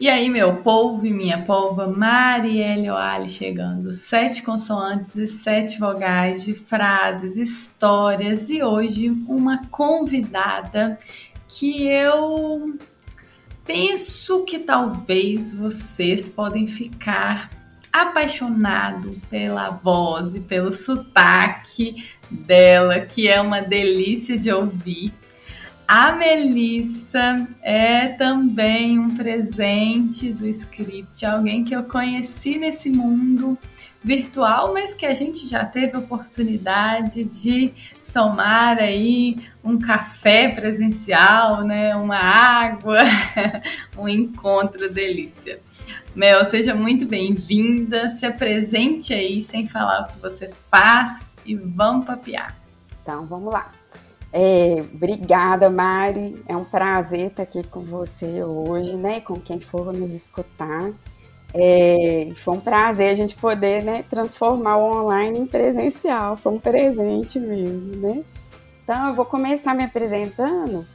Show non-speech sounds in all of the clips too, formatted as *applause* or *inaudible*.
E aí, meu povo e minha polva, Marielle Oali chegando. Sete consoantes e sete vogais de frases, histórias e hoje uma convidada que eu penso que talvez vocês podem ficar apaixonado pela voz e pelo sotaque dela, que é uma delícia de ouvir. A Melissa é também um presente do script, alguém que eu conheci nesse mundo virtual, mas que a gente já teve oportunidade de tomar aí um café presencial, né, uma água, *laughs* um encontro delícia. Mel, seja muito bem-vinda, se apresente aí sem falar o que você faz e vamos papiar. Então, vamos lá. É, obrigada, Mari. É um prazer estar aqui com você hoje, né? Com quem for nos escutar. É, foi um prazer a gente poder né, transformar o online em presencial. Foi um presente mesmo, né? Então, eu vou começar me apresentando,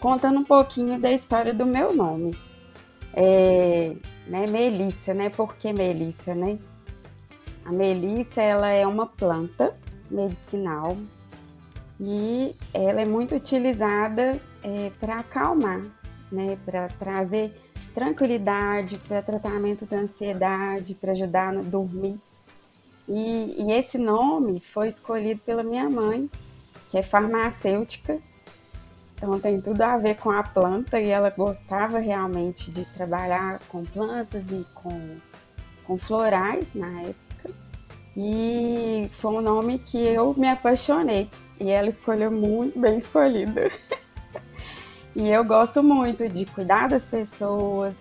contando um pouquinho da história do meu nome. É, né, Melissa, né? Por que Melissa, né? A Melissa, ela é uma planta medicinal e ela é muito utilizada é, para acalmar, né, para trazer tranquilidade, para tratamento da ansiedade, para ajudar a dormir. E, e, esse nome foi escolhido pela minha mãe, que é farmacêutica, então tem tudo a ver com a planta e ela gostava realmente de trabalhar com plantas e com, com florais na época. E foi um nome que eu me apaixonei e ela escolheu muito bem escolhida. *laughs* e eu gosto muito de cuidar das pessoas,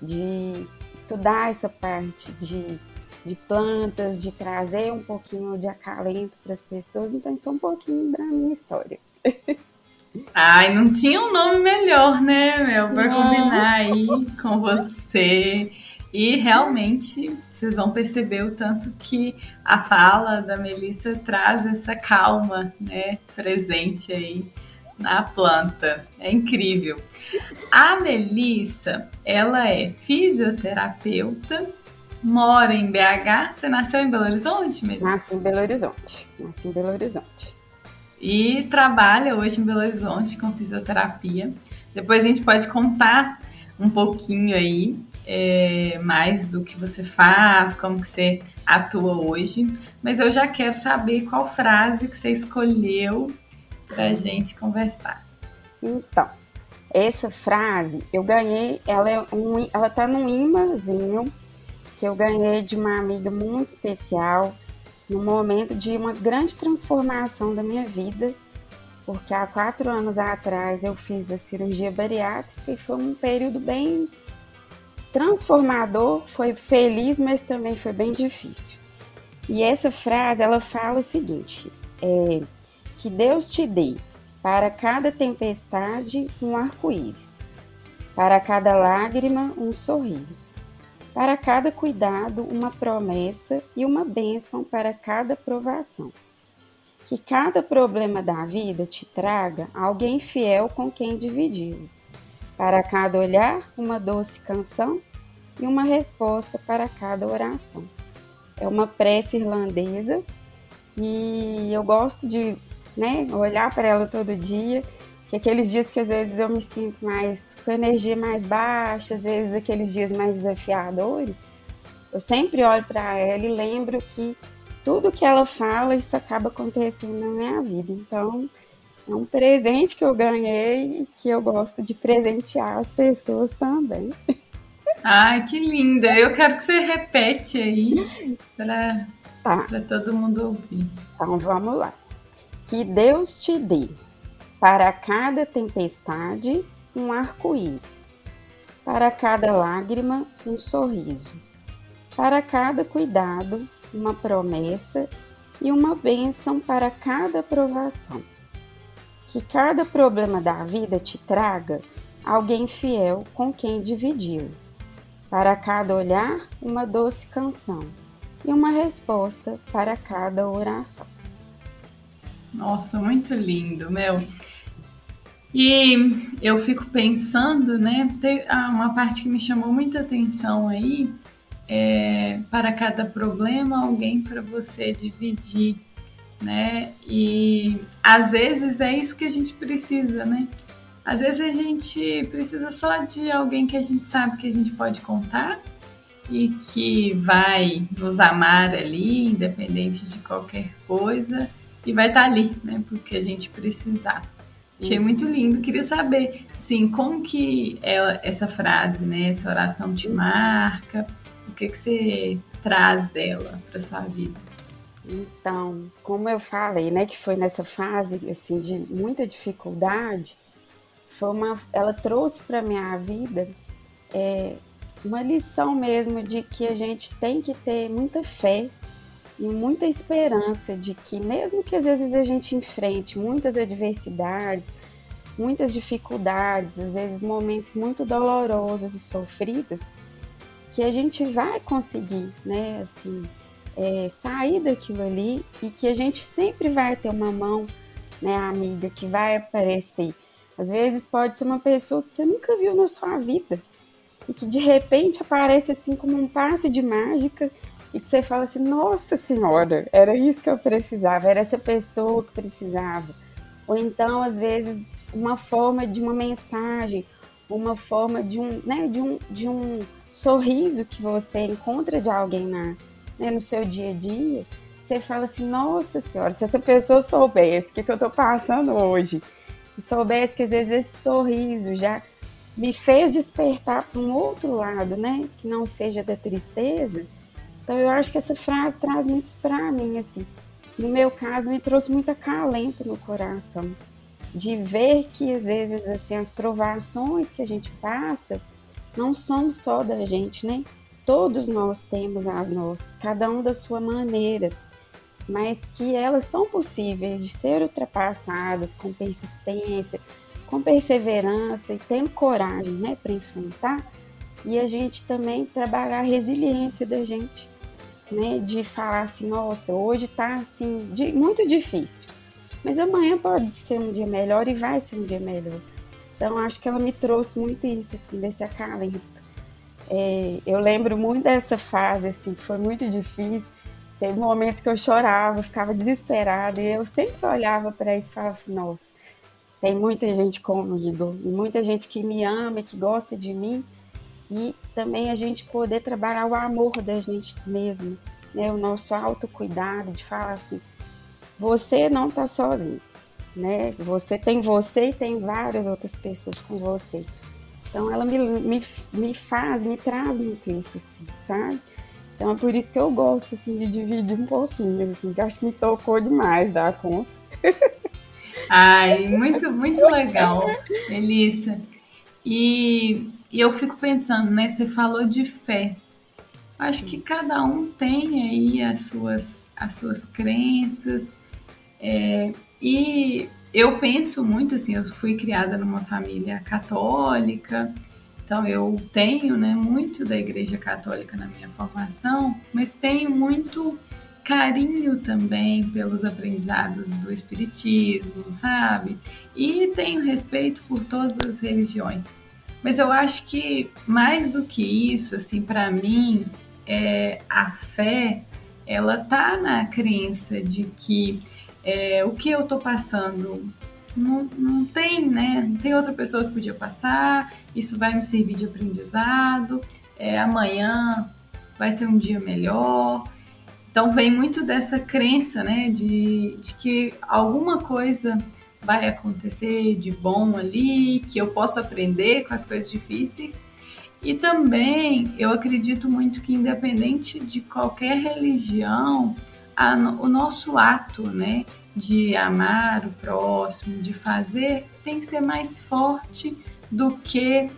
de estudar essa parte de, de plantas, de trazer um pouquinho de acalento para as pessoas. Então, isso é um pouquinho da minha história. *laughs* Ai, não tinha um nome melhor, né, Mel, para combinar aí com você. E realmente vocês vão perceber o tanto que a fala da Melissa traz essa calma, né, presente aí na planta. É incrível. A Melissa, ela é fisioterapeuta, mora em BH. Você nasceu em Belo Horizonte, Melissa? Nasci em Belo Horizonte. Nasci em Belo Horizonte. E trabalha hoje em Belo Horizonte com fisioterapia. Depois a gente pode contar um pouquinho aí é, mais do que você faz, como que você atua hoje, mas eu já quero saber qual frase que você escolheu para a gente conversar. Então, essa frase eu ganhei, ela é um, ela tá num imãzinho que eu ganhei de uma amiga muito especial, no momento de uma grande transformação da minha vida, porque há quatro anos atrás eu fiz a cirurgia bariátrica e foi um período bem transformador, foi feliz, mas também foi bem difícil. E essa frase ela fala o seguinte: é, que Deus te dê para cada tempestade um arco-íris, para cada lágrima um sorriso, para cada cuidado uma promessa e uma bênção para cada provação. Que cada problema da vida te traga alguém fiel com quem dividi-lo para cada olhar, uma doce canção e uma resposta para cada oração. É uma prece irlandesa e eu gosto de né, olhar para ela todo dia. Que aqueles dias que às vezes eu me sinto mais com energia mais baixa, às vezes aqueles dias mais desafiadores, eu sempre olho para ela e lembro que tudo que ela fala, isso acaba acontecendo na minha vida. Então, é um presente que eu ganhei e que eu gosto de presentear as pessoas também. Ai, que linda! Eu quero que você repete aí para tá. todo mundo ouvir. Então vamos lá. Que Deus te dê para cada tempestade um arco-íris, para cada lágrima um sorriso, para cada cuidado uma promessa e uma bênção para cada provação que cada problema da vida te traga alguém fiel com quem dividi-lo. Para cada olhar, uma doce canção e uma resposta para cada oração. Nossa, muito lindo, Mel. E eu fico pensando, né? Tem uma parte que me chamou muita atenção aí. É, para cada problema, alguém para você dividir, né? E às vezes é isso que a gente precisa, né? Às vezes a gente precisa só de alguém que a gente sabe que a gente pode contar e que vai nos amar ali, independente de qualquer coisa, e vai estar ali, né? Porque a gente precisar. Achei muito lindo. Queria saber, assim, como que é essa frase, né? Essa oração te marca? O que que você traz dela para sua vida? Então, como eu falei, né, que foi nessa fase assim de muita dificuldade, foi uma, ela trouxe para minha vida é, uma lição mesmo de que a gente tem que ter muita fé e muita esperança de que mesmo que às vezes a gente enfrente muitas adversidades, muitas dificuldades, às vezes momentos muito dolorosos e sofridos, que a gente vai conseguir, né, assim, é, sair daquilo ali e que a gente sempre vai ter uma mão, né, amiga, que vai aparecer. Às vezes pode ser uma pessoa que você nunca viu na sua vida e que de repente aparece assim como um passe de mágica e que você fala assim: Nossa Senhora, era isso que eu precisava, era essa pessoa que precisava. Ou então, às vezes, uma forma de uma mensagem, uma forma de um, né, de um, de um sorriso que você encontra de alguém na, né, no seu dia a dia. Você fala assim: Nossa Senhora, se essa pessoa soubesse o que, que eu estou passando hoje, soubesse que às vezes esse sorriso já me fez despertar para um outro lado, né? Que não seja da tristeza. Então eu acho que essa frase traz muito para mim, assim. No meu caso, me trouxe muito acalento no coração. De ver que às vezes assim, as provações que a gente passa não são só da gente, né? Todos nós temos as nossas, cada um da sua maneira, mas que elas são possíveis de ser ultrapassadas com persistência, com perseverança e tendo coragem, né, para enfrentar. E a gente também trabalhar a resiliência da gente, né, de falar assim, nossa, hoje tá assim, de, muito difícil, mas amanhã pode ser um dia melhor e vai ser um dia melhor. Então acho que ela me trouxe muito isso, assim, desse acalento. É, eu lembro muito dessa fase, assim, que foi muito difícil. Teve momentos que eu chorava, ficava desesperada, e eu sempre olhava para isso e falava assim, nossa, tem muita gente comigo, e muita gente que me ama, que gosta de mim, e também a gente poder trabalhar o amor da gente mesmo, né? O nosso autocuidado, de falar assim, você não está sozinho, né? Você tem você e tem várias outras pessoas com você. Então ela me, me, me faz, me traz muito isso, assim, sabe? Então é por isso que eu gosto, assim, de dividir um pouquinho, assim, que acho que me tocou demais dar conta. Ai, muito, muito legal, Melissa. E, e eu fico pensando, né? Você falou de fé. Acho que cada um tem aí as suas, as suas crenças. É, e eu penso muito assim, eu fui criada numa família católica, então eu tenho né, muito da igreja católica na minha formação, mas tenho muito carinho também pelos aprendizados do espiritismo, sabe? E tenho respeito por todas as religiões. Mas eu acho que mais do que isso, assim, para mim, é, a fé, ela tá na crença de que é, o que eu tô passando não, não tem, né? Não tem outra pessoa que podia passar, isso vai me servir de aprendizado, é, amanhã vai ser um dia melhor. Então vem muito dessa crença, né, de, de que alguma coisa vai acontecer de bom ali, que eu posso aprender com as coisas difíceis. E também eu acredito muito que independente de qualquer religião, a, o nosso ato, né, de amar o próximo, de fazer, tem que ser mais forte do que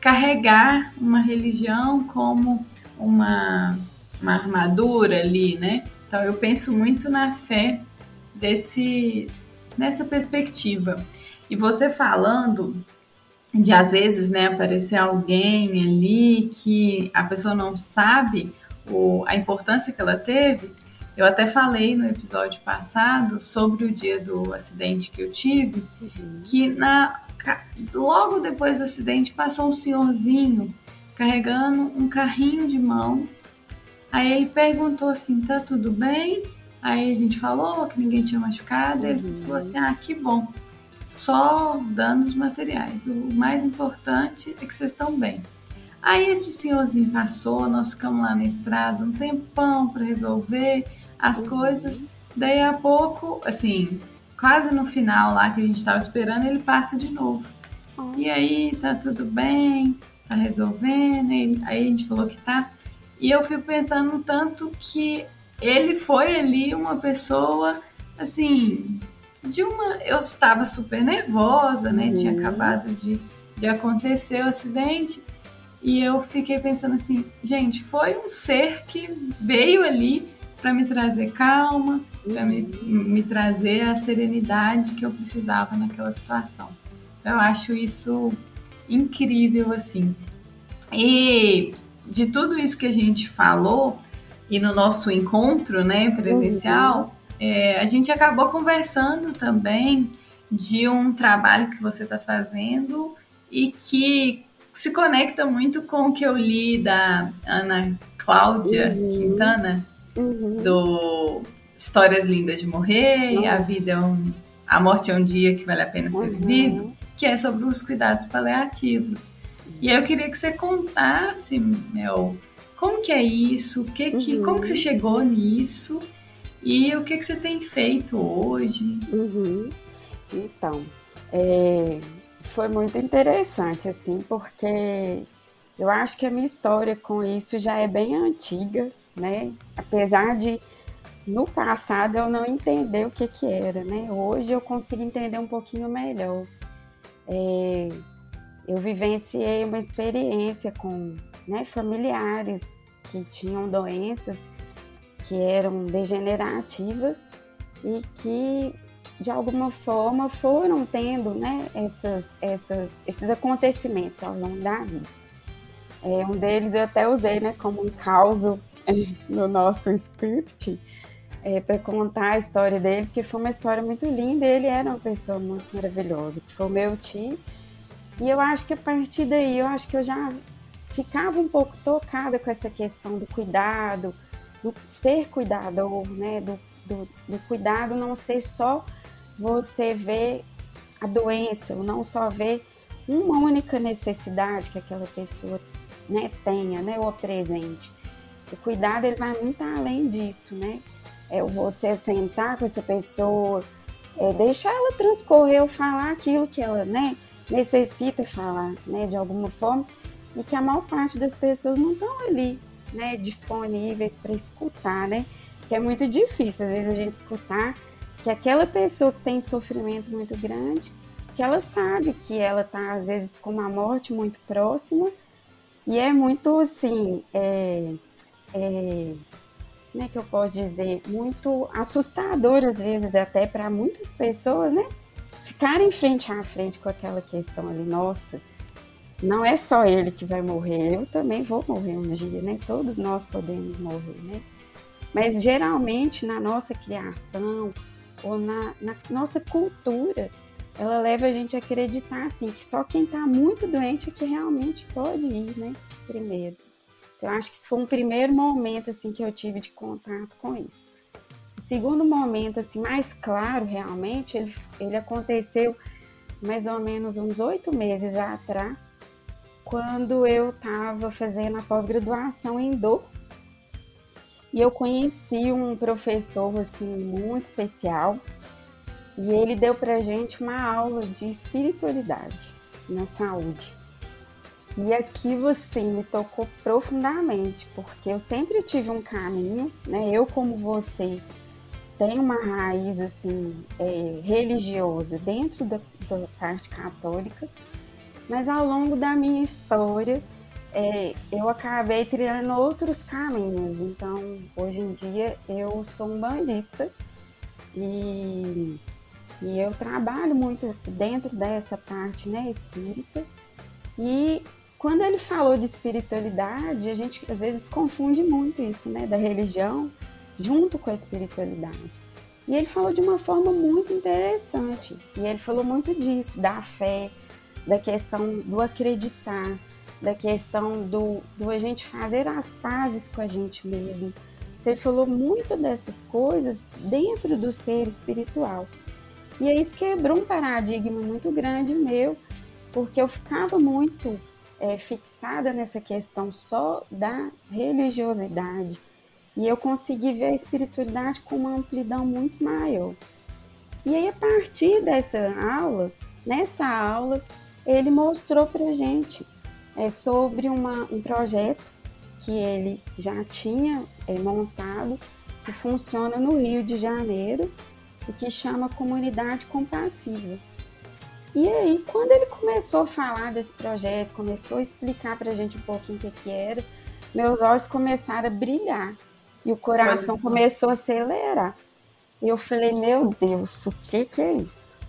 carregar uma religião como uma uma armadura ali, né? Então eu penso muito na fé desse nessa perspectiva. E você falando de às vezes, né, aparecer alguém ali que a pessoa não sabe o, a importância que ela teve. Eu até falei no episódio passado sobre o dia do acidente que eu tive, uhum. que na logo depois do acidente passou um senhorzinho carregando um carrinho de mão. Aí ele perguntou assim: tá tudo bem? Aí a gente falou que ninguém tinha machucado. Ele uhum. falou assim: ah, que bom. Só danos materiais. O mais importante é que vocês estão bem. Aí esse senhorzinho passou, nós ficamos lá na estrada um tempão para resolver as uhum. coisas. Daí a pouco, assim, quase no final lá que a gente estava esperando, ele passa de novo. Uhum. E aí, tá tudo bem? Tá resolvendo? aí a gente falou que tá. E eu fico pensando no tanto que ele foi ali uma pessoa, assim, de uma. Eu estava super nervosa, né? Uhum. Tinha acabado de, de acontecer o acidente. E eu fiquei pensando assim, gente, foi um ser que veio ali para me trazer calma, para me, me trazer a serenidade que eu precisava naquela situação. Eu acho isso incrível, assim. E de tudo isso que a gente falou, e no nosso encontro né, presencial, uhum. é, a gente acabou conversando também de um trabalho que você está fazendo e que se conecta muito com o que eu li da Ana Cláudia uhum. Quintana, uhum. do Histórias Lindas de Morrer, Nossa. a vida é um. A morte é um dia que vale a pena ser uhum. vivido, que é sobre os cuidados paliativos. E eu queria que você contasse, Mel, como que é isso, que que, uhum. como que você chegou nisso e o que, que você tem feito hoje. Uhum. Então, é, foi muito interessante, assim, porque eu acho que a minha história com isso já é bem antiga, né? Apesar de no passado eu não entender o que que era, né? Hoje eu consigo entender um pouquinho melhor. É, eu vivenciei uma experiência com né, familiares que tinham doenças que eram degenerativas e que de alguma forma foram tendo né, essas, essas, esses acontecimentos ao longo da vida. É, um deles eu até usei né, como um caos *laughs* no nosso script é, para contar a história dele, porque foi uma história muito linda. Ele era uma pessoa muito maravilhosa, que foi o meu tio. E eu acho que a partir daí, eu acho que eu já ficava um pouco tocada com essa questão do cuidado, do ser cuidador, né? Do, do, do cuidado não ser só você ver a doença, ou não só ver uma única necessidade que aquela pessoa né, tenha, né, ou apresente. O cuidado ele vai muito além disso, né? É você sentar com essa pessoa, é, deixar ela transcorrer ou falar aquilo que ela né, necessita falar, né, de alguma forma, e que a maior parte das pessoas não estão ali, né, disponíveis para escutar, né? Que é muito difícil, às vezes, a gente escutar que aquela pessoa que tem sofrimento muito grande, que ela sabe que ela está, às vezes, com uma morte muito próxima, e é muito, assim, é, é, como é que eu posso dizer, muito assustador às vezes até para muitas pessoas, né? Ficarem frente a frente com aquela questão ali, nossa, não é só ele que vai morrer, eu também vou morrer um dia, né? Todos nós podemos morrer, né? Mas geralmente na nossa criação ou na, na nossa cultura, ela leva a gente a acreditar assim que só quem está muito doente é que realmente pode ir, né? Primeiro. Então, acho que isso foi um primeiro momento assim que eu tive de contato com isso. O segundo momento assim mais claro realmente ele, ele aconteceu mais ou menos uns oito meses atrás, quando eu estava fazendo a pós-graduação em dor e eu conheci um professor assim muito especial e ele deu para gente uma aula de espiritualidade na saúde. E aquilo assim me tocou profundamente, porque eu sempre tive um caminho, né? Eu como você tenho uma raiz assim é, religiosa dentro da, da, parte católica, mas ao longo da minha história é, eu acabei trilhando outros caminhos. Então hoje em dia eu sou um bandista e, e eu trabalho muito dentro dessa parte né, espírita. E quando ele falou de espiritualidade, a gente às vezes confunde muito isso, né, da religião junto com a espiritualidade. E ele falou de uma forma muito interessante. E ele falou muito disso, da fé, da questão do acreditar, da questão do, do a gente fazer as pazes com a gente mesmo. Então, ele falou muito dessas coisas dentro do ser espiritual. E isso quebrou um paradigma muito grande meu, porque eu ficava muito é, fixada nessa questão só da religiosidade. E eu consegui ver a espiritualidade com uma amplidão muito maior. E aí, a partir dessa aula, nessa aula, ele mostrou para gente é, sobre uma, um projeto que ele já tinha é, montado, que funciona no Rio de Janeiro e que chama Comunidade Compassiva. E aí, quando ele começou a falar desse projeto, começou a explicar para a gente um pouquinho o que, que era, meus olhos começaram a brilhar e o coração começou a acelerar. E eu falei, meu Deus, o que, que é isso?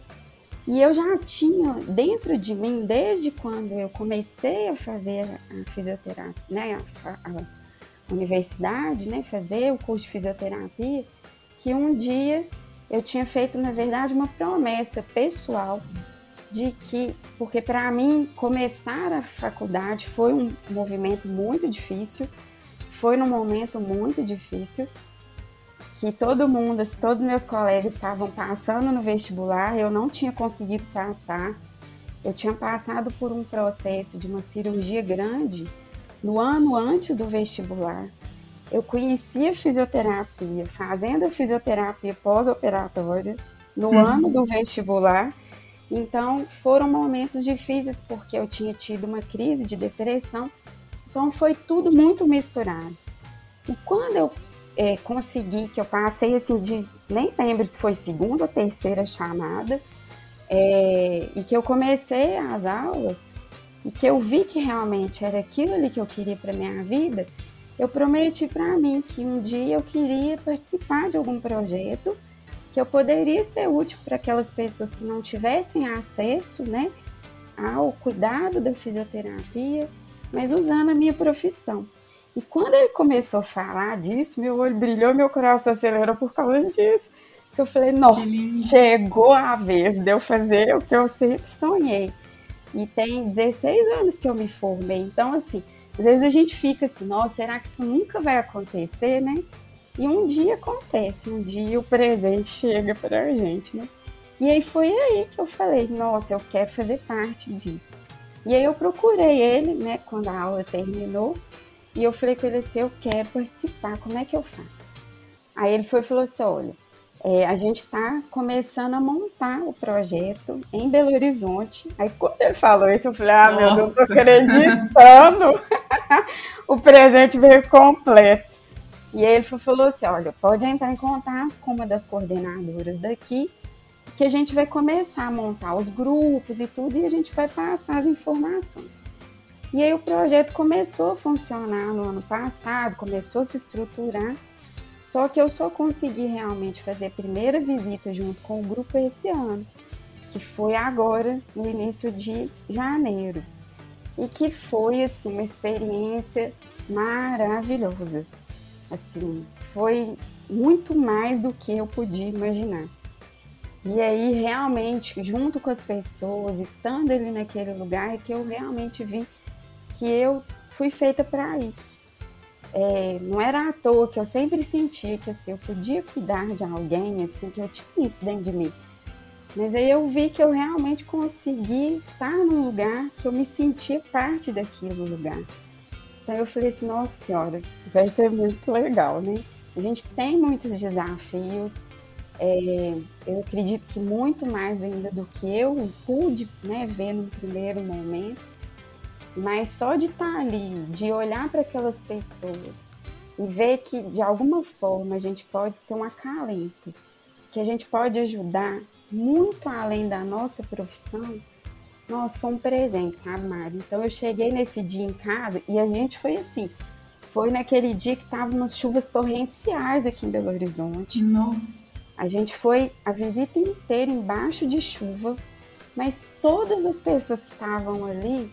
E eu já tinha dentro de mim, desde quando eu comecei a fazer a fisioterapia, né, a, a universidade, né, fazer o curso de fisioterapia, que um dia eu tinha feito, na verdade, uma promessa pessoal de que, porque para mim começar a faculdade foi um movimento muito difícil, foi num momento muito difícil, que todo mundo, todos meus colegas estavam passando no vestibular, eu não tinha conseguido passar. Eu tinha passado por um processo de uma cirurgia grande no ano antes do vestibular. Eu conhecia fisioterapia, fazendo a fisioterapia pós-operatória no uhum. ano do vestibular então foram momentos difíceis porque eu tinha tido uma crise de depressão. Então foi tudo muito misturado. E quando eu é, consegui, que eu passei assim de, nem lembro se foi segunda ou terceira chamada, é, e que eu comecei as aulas, e que eu vi que realmente era aquilo ali que eu queria para minha vida, eu prometi para mim que um dia eu queria participar de algum projeto que eu poderia ser útil para aquelas pessoas que não tivessem acesso, né, ao cuidado da fisioterapia, mas usando a minha profissão. E quando ele começou a falar disso, meu olho brilhou, meu coração acelerou por causa disso. Eu falei, não, chegou a vez de eu fazer o que eu sempre sonhei. E tem 16 anos que eu me formei. Então, assim, às vezes a gente fica assim, nossa, será que isso nunca vai acontecer, né? E um dia acontece, um dia o presente chega para a gente, né? E aí foi aí que eu falei, nossa, eu quero fazer parte disso. E aí eu procurei ele, né, quando a aula terminou, e eu falei com ele assim, eu quero participar, como é que eu faço? Aí ele foi e falou assim, olha, é, a gente está começando a montar o projeto em Belo Horizonte. Aí quando ele falou isso, eu falei, ah, Nossa. meu Deus, não tô acreditando. *laughs* o presente veio completo. E aí ele falou assim: olha, pode entrar em contato com uma das coordenadoras daqui, que a gente vai começar a montar os grupos e tudo, e a gente vai passar as informações. E aí o projeto começou a funcionar no ano passado, começou a se estruturar, só que eu só consegui realmente fazer a primeira visita junto com o grupo esse ano, que foi agora, no início de janeiro. E que foi assim uma experiência maravilhosa Assim, foi muito mais do que eu podia imaginar. E aí, realmente, junto com as pessoas, estando ali naquele lugar, é que eu realmente vi que eu fui feita para isso. É, não era à toa que eu sempre sentia que assim, eu podia cuidar de alguém, assim, que eu tinha isso dentro de mim. Mas aí eu vi que eu realmente consegui estar num lugar que eu me sentia parte daquele lugar. Então eu falei assim, nossa senhora, vai ser muito legal, né? A gente tem muitos desafios, é, eu acredito que muito mais ainda do que eu pude né, ver no primeiro momento, mas só de estar ali, de olhar para aquelas pessoas e ver que de alguma forma a gente pode ser um acalento, que a gente pode ajudar muito além da nossa profissão, nossa, foi um presente, sabe, Mari? Então eu cheguei nesse dia em casa e a gente foi assim. Foi naquele dia que estavam umas chuvas torrenciais aqui em Belo Horizonte. Não. A gente foi a visita inteira embaixo de chuva, mas todas as pessoas que estavam ali,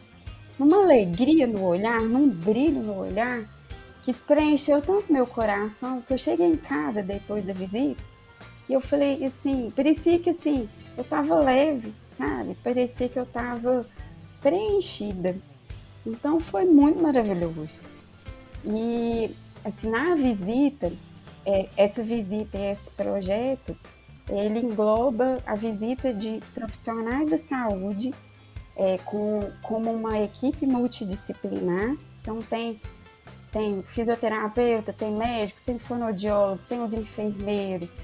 numa alegria no olhar, num brilho no olhar, que isso preencheu tanto meu coração que eu cheguei em casa depois da visita e eu falei assim, parecia que assim, eu tava leve, sabe? Parecia que eu tava preenchida. Então foi muito maravilhoso. E assim, na visita, é, essa visita, esse projeto, ele engloba a visita de profissionais da saúde é, com, como uma equipe multidisciplinar. Então tem, tem fisioterapeuta, tem médico, tem fonoaudiólogo, tem os enfermeiros,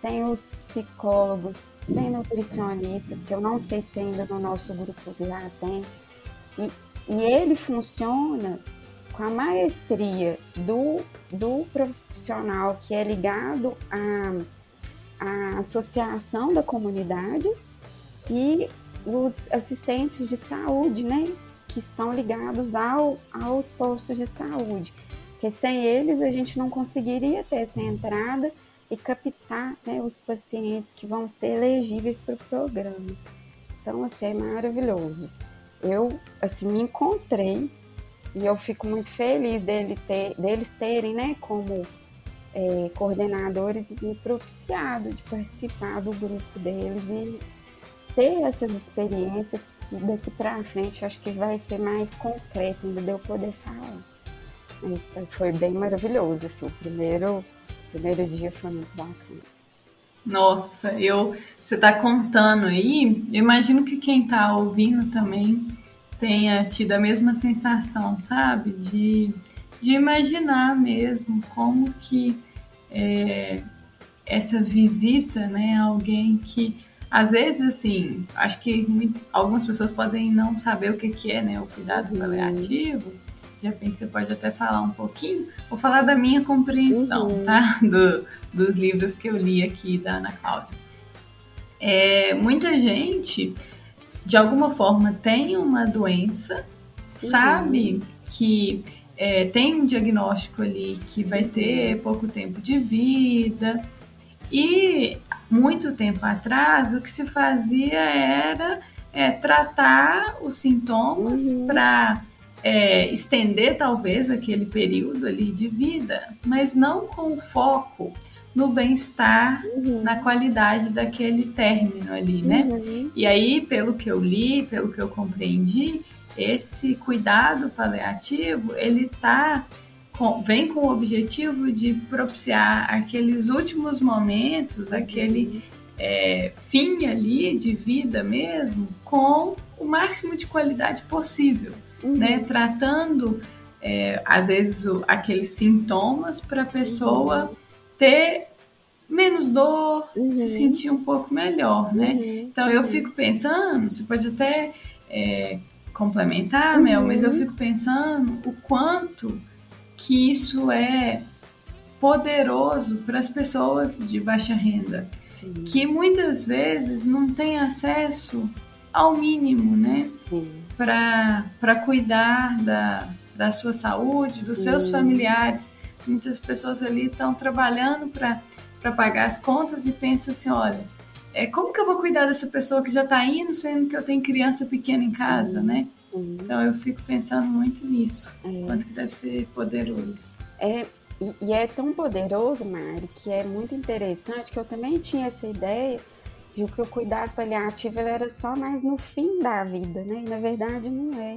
tem os psicólogos, tem nutricionistas, que eu não sei se ainda no nosso grupo já tem. E, e ele funciona com a maestria do, do profissional que é ligado à, à associação da comunidade e os assistentes de saúde, né, que estão ligados ao, aos postos de saúde. Porque sem eles a gente não conseguiria ter essa entrada e captar né, os pacientes que vão ser elegíveis para o programa. Então, assim, é maravilhoso. Eu, assim, me encontrei e eu fico muito feliz dele ter, deles terem, né, como é, coordenadores, me propiciado de participar do grupo deles e ter essas experiências que daqui para frente acho que vai ser mais concreto, ainda de eu poder falar. Mas foi bem maravilhoso, assim, o primeiro primeiro dia foi muito bacana. Nossa, eu você está contando aí, eu imagino que quem está ouvindo também tenha tido a mesma sensação, sabe? De, de imaginar mesmo como que é, essa visita, né, alguém que às vezes assim, acho que muito, algumas pessoas podem não saber o que, que é, né, o cuidado uhum. paliativo de repente você pode até falar um pouquinho. Vou falar da minha compreensão, uhum. tá? *laughs* Do, dos livros que eu li aqui da Ana Cláudia. É, muita gente, de alguma forma, tem uma doença, uhum. sabe que é, tem um diagnóstico ali que vai ter pouco tempo de vida. E muito tempo atrás, o que se fazia era é, tratar os sintomas uhum. para é, estender talvez aquele período ali de vida, mas não com foco no bem-estar, uhum. na qualidade daquele término ali, né? Uhum. E aí, pelo que eu li, pelo que eu compreendi, esse cuidado paliativo, ele tá com, vem com o objetivo de propiciar aqueles últimos momentos, aquele é, fim ali de vida mesmo, com o máximo de qualidade possível uhum. né? Tratando, é, às vezes, o, aqueles sintomas para a pessoa uhum. ter menos dor, uhum. se sentir um pouco melhor, né? Uhum. Então, eu fico pensando, você pode até é, complementar, Mel, mas eu uhum. fico pensando o quanto que isso é poderoso para as pessoas de baixa renda, Sim. que muitas vezes não têm acesso ao mínimo, né? Para cuidar da, da sua saúde, dos seus Sim. familiares. Muitas pessoas ali estão trabalhando para pagar as contas e pensam assim, olha, é, como que eu vou cuidar dessa pessoa que já está indo, sendo que eu tenho criança pequena em casa, Sim. né? Sim. Então eu fico pensando muito nisso, é. quanto que deve ser poderoso. É, e, e é tão poderoso, Mari, que é muito interessante que eu também tinha essa ideia de que o cuidado paliativo era só mais no fim da vida, né? E na verdade não é.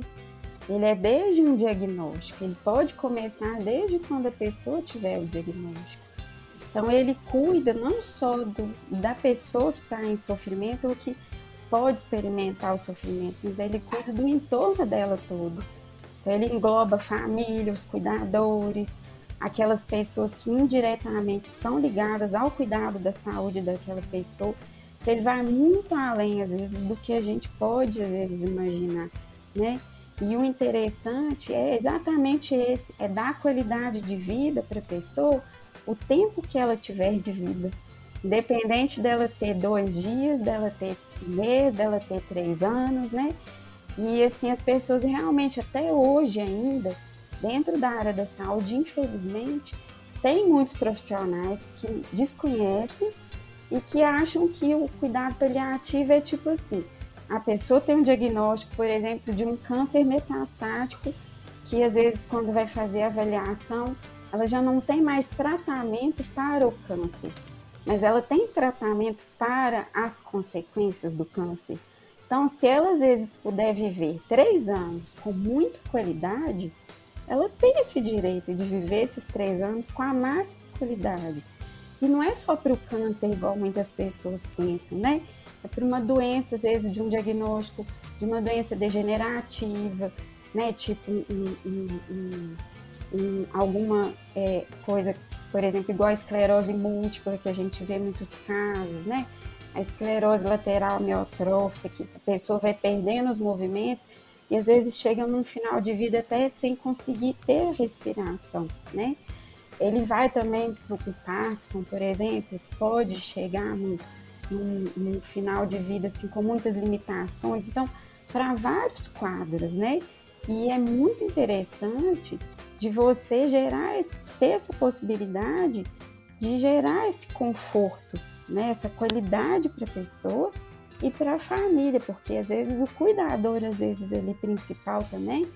Ele é desde um diagnóstico, ele pode começar desde quando a pessoa tiver o diagnóstico. Então ele cuida não só do, da pessoa que está em sofrimento ou que pode experimentar o sofrimento, mas ele cuida do entorno dela todo. Então ele engloba a família, os cuidadores, aquelas pessoas que indiretamente estão ligadas ao cuidado da saúde daquela pessoa ele vai muito além, às vezes, do que a gente pode, às vezes, imaginar, né? E o interessante é exatamente esse, é dar qualidade de vida para a pessoa o tempo que ela tiver de vida. Independente dela ter dois dias, dela ter um mês, dela ter três anos, né? E assim, as pessoas realmente, até hoje ainda, dentro da área da saúde, infelizmente, tem muitos profissionais que desconhecem e que acham que o cuidado paliativo é tipo assim: a pessoa tem um diagnóstico, por exemplo, de um câncer metastático, que às vezes, quando vai fazer a avaliação, ela já não tem mais tratamento para o câncer, mas ela tem tratamento para as consequências do câncer. Então, se ela às vezes puder viver três anos com muita qualidade, ela tem esse direito de viver esses três anos com a máxima qualidade. E não é só para o câncer, igual muitas pessoas pensam, né? É para uma doença, às vezes, de um diagnóstico de uma doença degenerativa, né? Tipo um, um, um, um alguma é, coisa, por exemplo, igual a esclerose múltipla, que a gente vê muitos casos, né? A esclerose lateral amiotrófica, que a pessoa vai perdendo os movimentos e às vezes chega num final de vida até sem conseguir ter a respiração, né? Ele vai também para o Parkinson, por exemplo, pode chegar num, num, num, final de vida assim com muitas limitações. Então, para vários quadros, né? E é muito interessante de você gerar, esse, ter essa possibilidade de gerar esse conforto, né? Essa qualidade para a pessoa e para a família, porque às vezes o cuidador, às vezes ele principal também,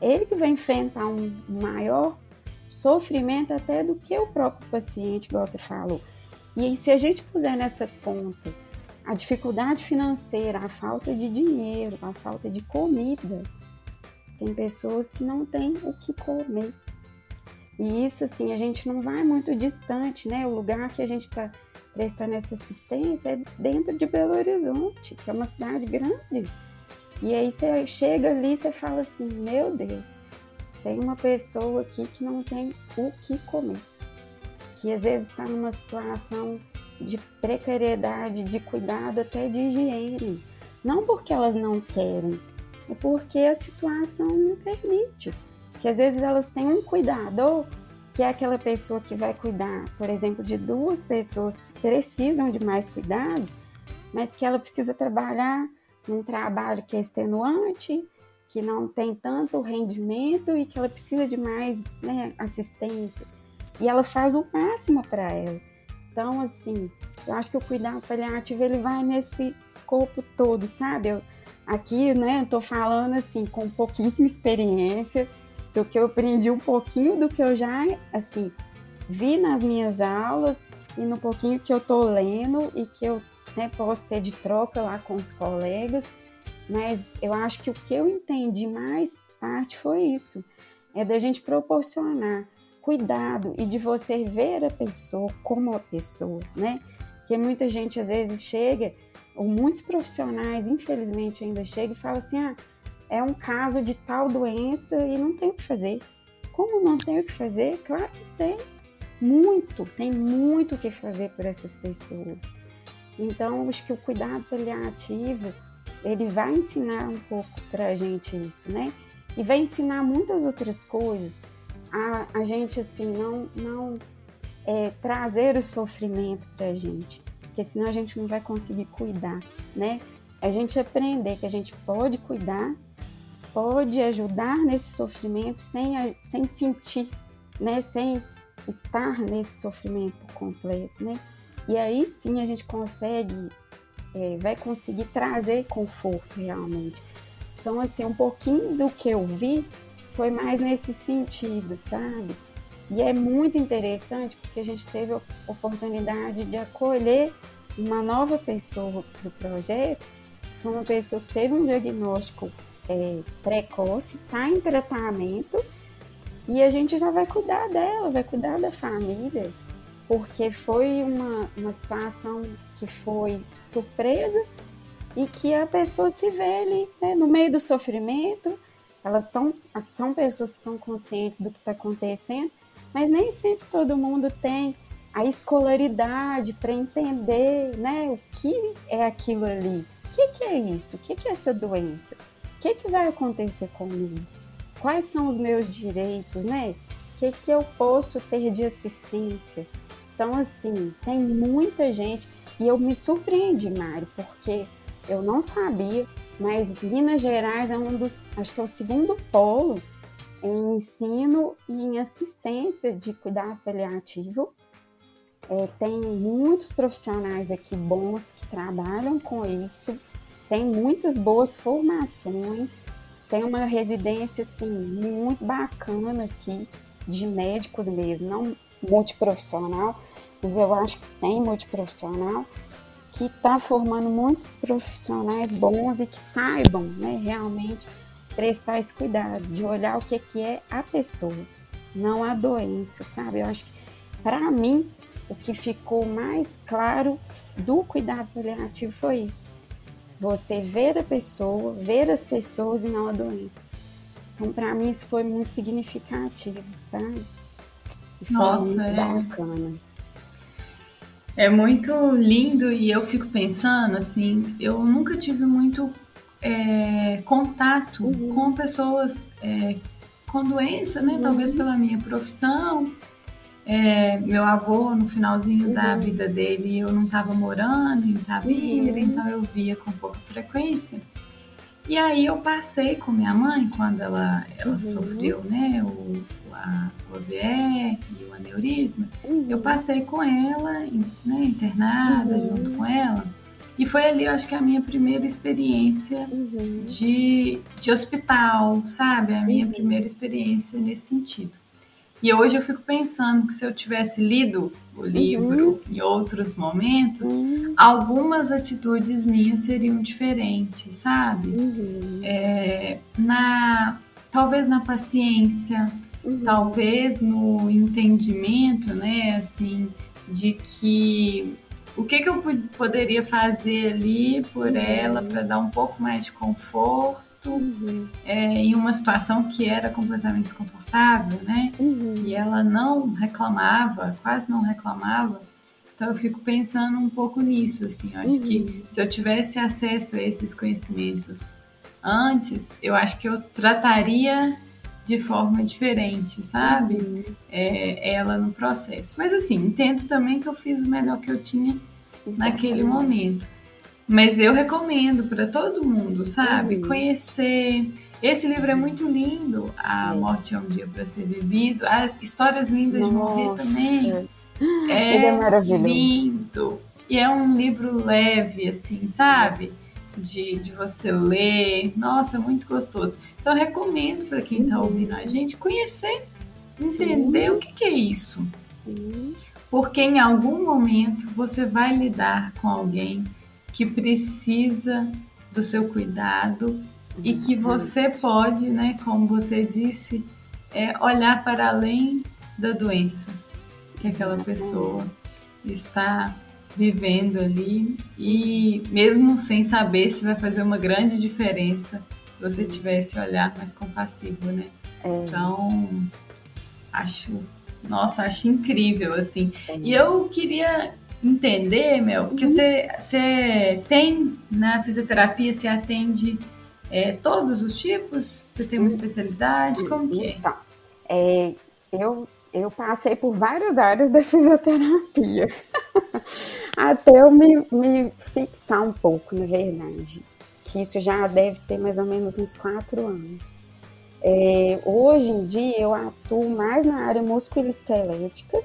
ele que vai enfrentar um maior sofrimento até do que o próprio paciente, igual você falou. E aí, se a gente puser nessa conta a dificuldade financeira, a falta de dinheiro, a falta de comida, tem pessoas que não têm o que comer. E isso, assim, a gente não vai muito distante, né? O lugar que a gente está prestando essa assistência é dentro de Belo Horizonte, que é uma cidade grande. E aí você chega ali e você fala assim, meu Deus, tem uma pessoa aqui que não tem o que comer, que às vezes está numa situação de precariedade, de cuidado, até de higiene. Não porque elas não querem, é porque a situação não permite. Que às vezes elas têm um cuidador que é aquela pessoa que vai cuidar, por exemplo, de duas pessoas que precisam de mais cuidados, mas que ela precisa trabalhar num trabalho que é extenuante, que não tem tanto rendimento e que ela precisa de mais né, assistência. E ela faz o máximo para ela. Então, assim, eu acho que o cuidado paliativo ele vai nesse escopo todo, sabe? Eu, aqui, né, eu tô falando assim com pouquíssima experiência, do que eu aprendi um pouquinho do que eu já, assim, vi nas minhas aulas e no pouquinho que eu tô lendo e que eu né, posso ter de troca lá com os colegas. Mas eu acho que o que eu entendi mais parte foi isso. É da gente proporcionar cuidado e de você ver a pessoa como a pessoa, né? Porque muita gente às vezes chega, ou muitos profissionais, infelizmente, ainda chegam e falam assim: ah, é um caso de tal doença e não tem o que fazer. Como não tem o que fazer? Claro que tem. Muito, tem muito o que fazer por essas pessoas. Então, acho que o cuidado paliativo ele vai ensinar um pouco para a gente isso, né? E vai ensinar muitas outras coisas. A, a gente, assim, não, não é, trazer o sofrimento para a gente, porque senão a gente não vai conseguir cuidar, né? A gente aprender que a gente pode cuidar, pode ajudar nesse sofrimento sem, sem sentir, né? Sem estar nesse sofrimento completo, né? E aí sim a gente consegue é, vai conseguir trazer conforto realmente. Então, assim, um pouquinho do que eu vi foi mais nesse sentido, sabe? E é muito interessante porque a gente teve a oportunidade de acolher uma nova pessoa para o projeto. Foi uma pessoa que teve um diagnóstico é, precoce, está em tratamento e a gente já vai cuidar dela, vai cuidar da família, porque foi uma, uma situação que foi surpresa e que a pessoa se vê ali né, no meio do sofrimento. Elas estão, são pessoas que estão conscientes do que está acontecendo, mas nem sempre todo mundo tem a escolaridade para entender né, o que é aquilo ali. O que, que é isso? O que, que é essa doença? O que, que vai acontecer comigo? Quais são os meus direitos, né? O que, que eu posso ter de assistência? Então, assim, tem muita gente. E eu me surpreendi, Mário, porque eu não sabia, mas Minas Gerais é um dos, acho que é o segundo polo em ensino e em assistência de cuidado paliativo. É, tem muitos profissionais aqui bons que trabalham com isso, tem muitas boas formações, tem uma residência assim muito bacana aqui de médicos mesmo, não multiprofissional, mas eu acho que tem multiprofissional, que está formando muitos profissionais bons e que saibam né, realmente prestar esse cuidado, de olhar o que, que é a pessoa, não a doença, sabe? Eu acho que, para mim, o que ficou mais claro do cuidado paliativo foi isso. Você ver a pessoa, ver as pessoas e não a doença. Então, para mim, isso foi muito significativo, sabe? E foi Nossa, muito é... bacana. É muito lindo e eu fico pensando assim, eu nunca tive muito é, contato uhum. com pessoas é, com doença, né? Uhum. Talvez pela minha profissão. É, meu avô, no finalzinho uhum. da vida dele, eu não estava morando em Itabira, uhum. então eu via com pouca frequência. E aí eu passei com minha mãe quando ela, ela uhum. sofreu, né, o, a, o AVE e o aneurisma. Uhum. Eu passei com ela, né, internada uhum. junto com ela. E foi ali, eu acho que a minha primeira experiência uhum. de, de hospital, sabe? A minha uhum. primeira experiência nesse sentido. E hoje eu fico pensando que se eu tivesse lido o livro uhum. em outros momentos, uhum. algumas atitudes minhas seriam diferentes, sabe? É, na, talvez na paciência, uhum. talvez no entendimento, né? Assim, de que o que, que eu poderia fazer ali por uhum. ela para dar um pouco mais de conforto uhum. é, em uma situação que era completamente desconfortável, né? Uhum. E ela não reclamava, quase não reclamava. Então eu fico pensando um pouco nisso, assim. Eu acho que uhum. se eu tivesse acesso a esses conhecimentos antes, eu acho que eu trataria de forma diferente, sabe? Uhum. É, ela no processo. Mas assim, entendo também que eu fiz o melhor que eu tinha Exatamente. naquele momento. Mas eu recomendo para todo mundo, sabe? Uhum. Conhecer. Esse livro é muito lindo. A Morte é um Dia para Ser Vivido. Há histórias lindas Nossa. de morrer também. *gasps* É, é lindo. E é um livro leve, assim, sabe? De, de você ler. Nossa, é muito gostoso. Então, eu recomendo para quem está ouvindo a gente conhecer, entender Sim. o que, que é isso. Sim. Porque em algum momento você vai lidar com alguém que precisa do seu cuidado e que você pode, né, como você disse, é olhar para além da doença que aquela pessoa está vivendo ali e mesmo sem saber se vai fazer uma grande diferença se você tiver esse olhar mais compassivo, né? É. Então, acho, nossa, acho incrível assim. É. E eu queria entender, Mel, que você, você tem na fisioterapia, você atende é, todos os tipos? Você tem uma especialidade? Como que é? Então, é, eu, eu passei por várias áreas da fisioterapia. Até eu me, me fixar um pouco, na verdade. Que isso já deve ter mais ou menos uns quatro anos. É, hoje em dia eu atuo mais na área musculoesquelética,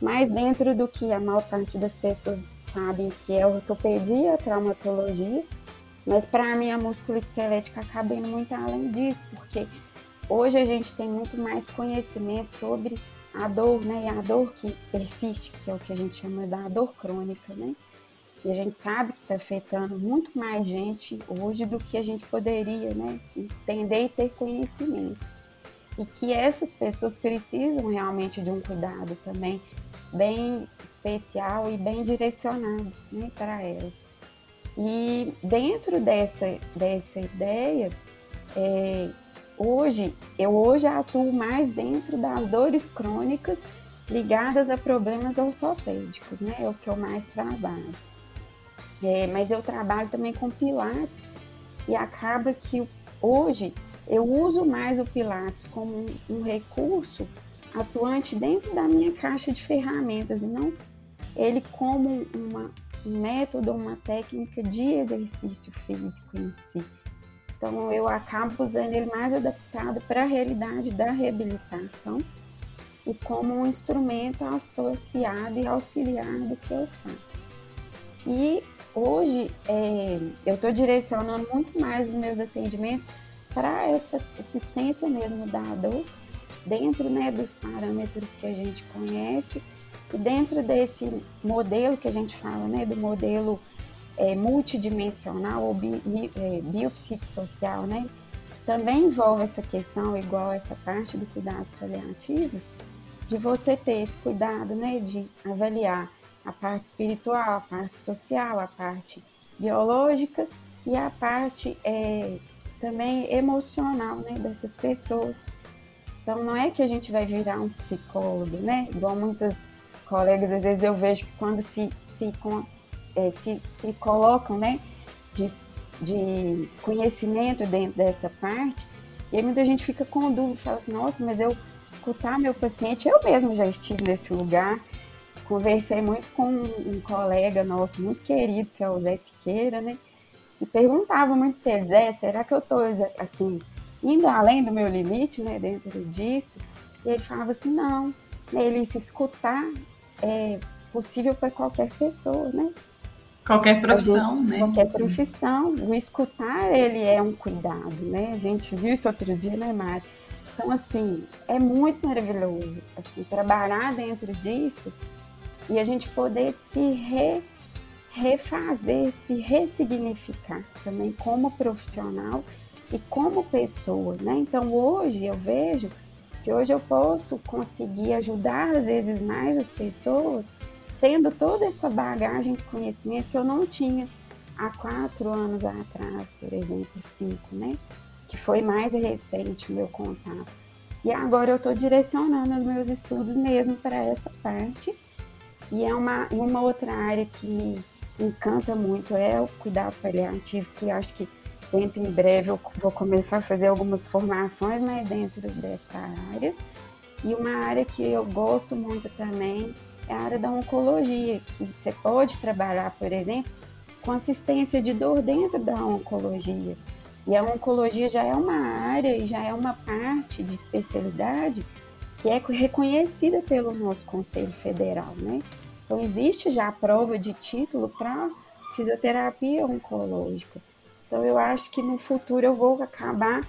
mais dentro do que a maior parte das pessoas sabem que é ortopedia, traumatologia, mas para mim a musculoesquelética acaba indo muito além disso, porque hoje a gente tem muito mais conhecimento sobre a dor, né? E a dor que persiste, que é o que a gente chama da dor crônica, né? E a gente sabe que está afetando muito mais gente hoje do que a gente poderia, né? Entender e ter conhecimento. E que essas pessoas precisam realmente de um cuidado também bem especial e bem direcionado né, para elas. E dentro dessa, dessa ideia, é, hoje eu hoje atuo mais dentro das dores crônicas ligadas a problemas ortopédicos, né? É o que eu mais trabalho. É, mas eu trabalho também com pilates e acaba que hoje eu uso mais o pilates como um, um recurso atuante dentro da minha caixa de ferramentas e não ele como uma, um método, uma técnica de exercício físico em si. Então eu acabo usando ele mais adaptado para a realidade da reabilitação e como um instrumento associado e auxiliar do que eu faço. E hoje é, eu estou direcionando muito mais os meus atendimentos para essa assistência mesmo da dor dentro né, dos parâmetros que a gente conhece e dentro desse modelo que a gente fala, né, do modelo é, multidimensional ou bi, bi, é, biopsicossocial, né? Que também envolve essa questão, igual essa parte do cuidados paliativos, de você ter esse cuidado, né? De avaliar a parte espiritual, a parte social, a parte biológica e a parte é, também emocional, né? Dessas pessoas. Então, não é que a gente vai virar um psicólogo, né? Igual muitas colegas, às vezes eu vejo que quando se, se é, se, se colocam né, de, de conhecimento dentro dessa parte, e aí muita gente fica com dúvida, fala assim, nossa, mas eu escutar meu paciente, eu mesmo já estive nesse lugar, conversei muito com um colega nosso, muito querido, que é o Zé Siqueira, né, e perguntava muito para ele, Zé, será que eu estou, assim, indo além do meu limite, né, dentro disso? E ele falava assim, não, ele se escutar é possível para qualquer pessoa, né? Qualquer profissão, gente, né? Qualquer profissão. O escutar, ele é um cuidado, né? A gente viu isso outro dia, né, Mari? Então, assim, é muito maravilhoso, assim, trabalhar dentro disso e a gente poder se re, refazer, se ressignificar também como profissional e como pessoa, né? Então, hoje eu vejo que hoje eu posso conseguir ajudar, às vezes, mais as pessoas tendo toda essa bagagem de conhecimento que eu não tinha há quatro anos atrás, por exemplo, cinco, né? Que foi mais recente o meu contato. E agora eu estou direcionando os meus estudos mesmo para essa parte. E é uma, uma outra área que me encanta muito é o cuidado paliativo, que acho que dentro em breve eu vou começar a fazer algumas formações mais dentro dessa área. E uma área que eu gosto muito também é a área da oncologia, que você pode trabalhar, por exemplo, com assistência de dor dentro da oncologia. E a oncologia já é uma área e já é uma parte de especialidade que é reconhecida pelo nosso Conselho Federal, né? Então existe já a prova de título para fisioterapia oncológica. Então eu acho que no futuro eu vou acabar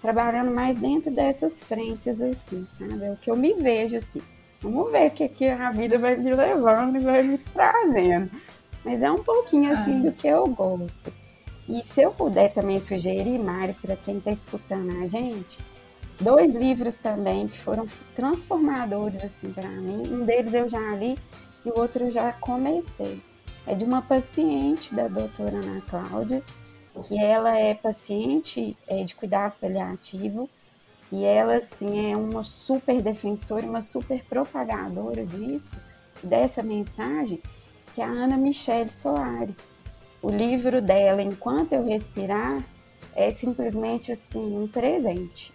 trabalhando mais dentro dessas frentes assim, sabe? É o que eu me vejo assim. Vamos ver o que, que a vida vai me levando e vai me trazendo. Mas é um pouquinho assim ah. do que eu gosto. E se eu puder também sugerir, Mari, para quem está escutando a gente, dois livros também que foram transformadores assim para mim. Um deles eu já li e o outro eu já comecei. É de uma paciente da doutora Ana Cláudia, que ela é paciente é, de cuidado paliativo e ela, assim, é uma super defensora, uma super propagadora disso, dessa mensagem, que é a Ana Michele Soares. O livro dela, Enquanto Eu Respirar, é simplesmente, assim, um presente.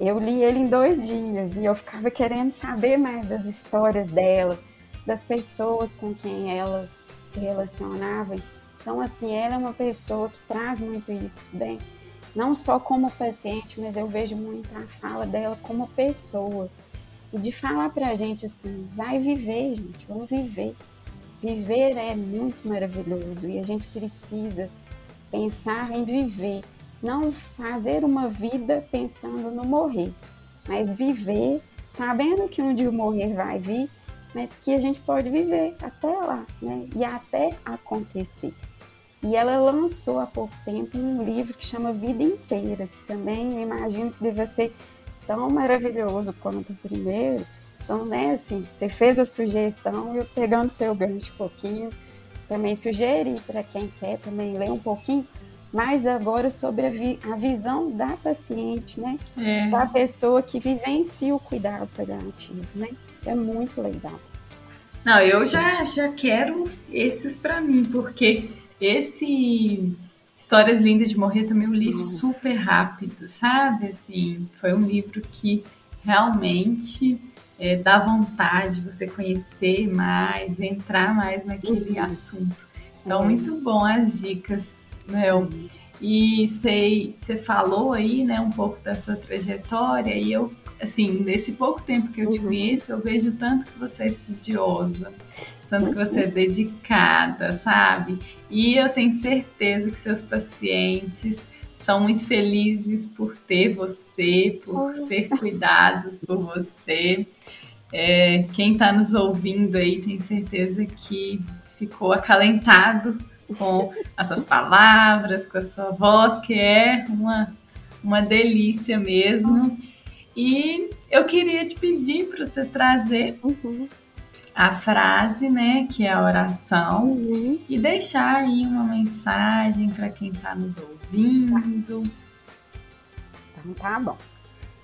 Eu li ele em dois dias e eu ficava querendo saber mais das histórias dela, das pessoas com quem ela se relacionava. Então, assim, ela é uma pessoa que traz muito isso dentro né? Não só como paciente, mas eu vejo muito a fala dela como pessoa. E de falar pra gente assim, vai viver, gente, vamos viver. Viver é muito maravilhoso e a gente precisa pensar em viver, não fazer uma vida pensando no morrer, mas viver sabendo que um dia o morrer vai vir, mas que a gente pode viver até lá, né? E até acontecer. E ela lançou há pouco tempo um livro que chama Vida Inteira, que também eu imagino que deve ser tão maravilhoso quanto o primeiro. Então, né, assim, você fez a sugestão, eu pegando seu gancho um pouquinho, também sugeri para quem quer também ler um pouquinho, mas agora sobre a, vi a visão da paciente, né? É. Da pessoa que vivencia o cuidado paliativo, né? É muito legal. Não, eu já, já quero esses para mim, porque esse Histórias Lindas de Morrer também eu li super rápido, sabe? Assim, foi um livro que realmente é, dá vontade de você conhecer mais, entrar mais naquele uhum. assunto. Então, é. muito bom as dicas, Mel. Uhum. E você falou aí, né, um pouco da sua trajetória e eu, assim, nesse pouco tempo que eu te uhum. conheço, eu vejo tanto que você é estudiosa, tanto que você é dedicada, sabe? E eu tenho certeza que seus pacientes são muito felizes por ter você, por ser cuidados por você. É, quem está nos ouvindo aí tem certeza que ficou acalentado com as suas palavras, com a sua voz, que é uma, uma delícia mesmo. E eu queria te pedir para você trazer uhum. A frase, né, que é a oração, uhum. e deixar aí uma mensagem para quem está nos ouvindo. Então tá bom.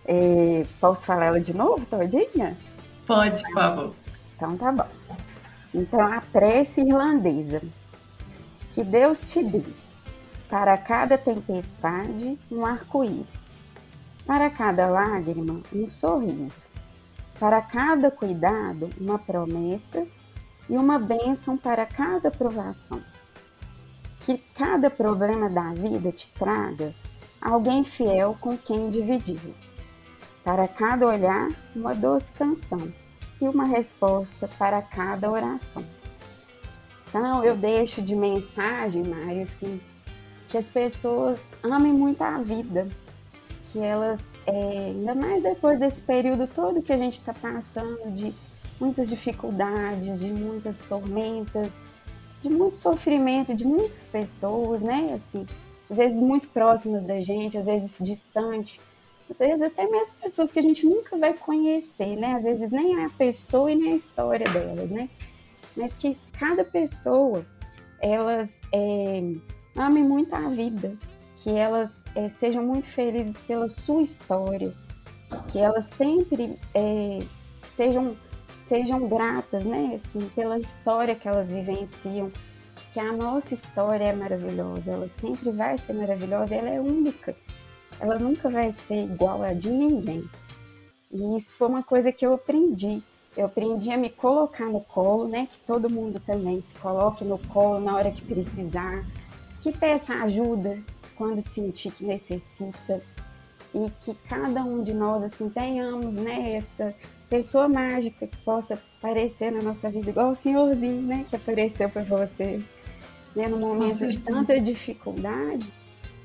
É, posso falar ela de novo, todinha? Pode, por favor. Então tá bom. Então a prece irlandesa. Que Deus te dê para cada tempestade um arco-íris, para cada lágrima um sorriso, para cada cuidado uma promessa e uma bênção para cada provação. Que cada problema da vida te traga alguém fiel com quem dividir. Para cada olhar, uma doce canção e uma resposta para cada oração. Então, eu deixo de mensagem, Mari, assim, que as pessoas amem muito a vida, que elas, é, ainda mais depois desse período todo que a gente está passando, de muitas dificuldades, de muitas tormentas, de muito sofrimento de muitas pessoas, né? Assim, às vezes muito próximas da gente, às vezes distante, às vezes até mesmo pessoas que a gente nunca vai conhecer, né? Às vezes nem é a pessoa e nem a história delas, né? mas que cada pessoa elas é, amem muito a vida, que elas é, sejam muito felizes pela sua história, que elas sempre é, sejam sejam gratas, né, assim, pela história que elas vivenciam, que a nossa história é maravilhosa, ela sempre vai ser maravilhosa, ela é única, ela nunca vai ser igual a de ninguém. E isso foi uma coisa que eu aprendi eu aprendi a me colocar no colo, né? Que todo mundo também se coloque no colo na hora que precisar, que peça ajuda quando sentir que necessita e que cada um de nós assim tenhamos, né? Essa pessoa mágica que possa aparecer na nossa vida, igual o senhorzinho, né? Que apareceu para vocês, né? No momento de tanta dificuldade,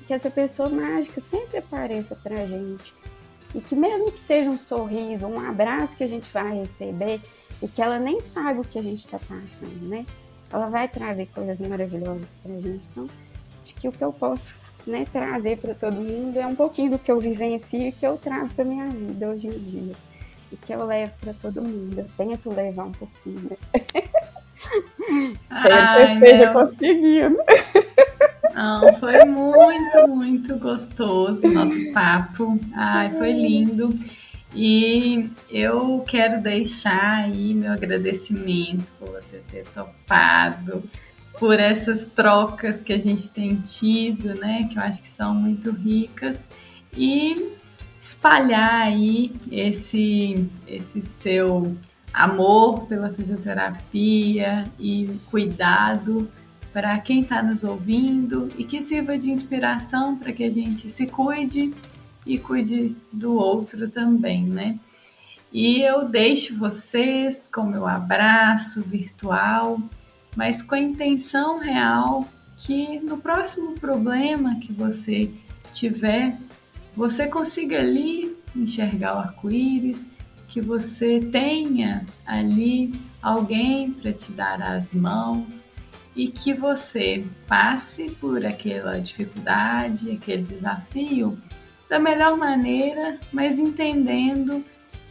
que essa pessoa mágica sempre apareça para a gente e que mesmo que seja um sorriso, um abraço que a gente vai receber e que ela nem saiba o que a gente está passando, né? Ela vai trazer coisas maravilhosas para a gente. Então, acho que o que eu posso né, trazer para todo mundo é um pouquinho do que eu vivencio e que eu trago para minha vida hoje em dia. E que eu levo para todo mundo. Eu tento levar um pouquinho. *laughs* Espero Ai, que eu esteja meu... conseguindo. Não, foi muito, muito gostoso o nosso papo. Ai, foi lindo. E eu quero deixar aí meu agradecimento por você ter topado, por essas trocas que a gente tem tido, né? Que eu acho que são muito ricas. E espalhar aí esse, esse seu amor pela fisioterapia e cuidado para quem está nos ouvindo e que sirva de inspiração para que a gente se cuide e cuide do outro também, né? E eu deixo vocês com meu abraço virtual, mas com a intenção real que no próximo problema que você tiver, você consiga ali enxergar o arco-íris, que você tenha ali alguém para te dar as mãos, e que você passe por aquela dificuldade, aquele desafio da melhor maneira, mas entendendo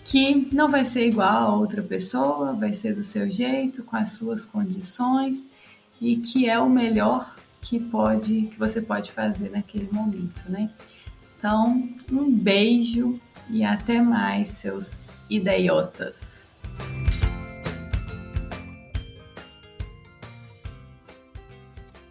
que não vai ser igual a outra pessoa, vai ser do seu jeito, com as suas condições e que é o melhor que pode que você pode fazer naquele momento, né? Então, um beijo e até mais, seus idiotas.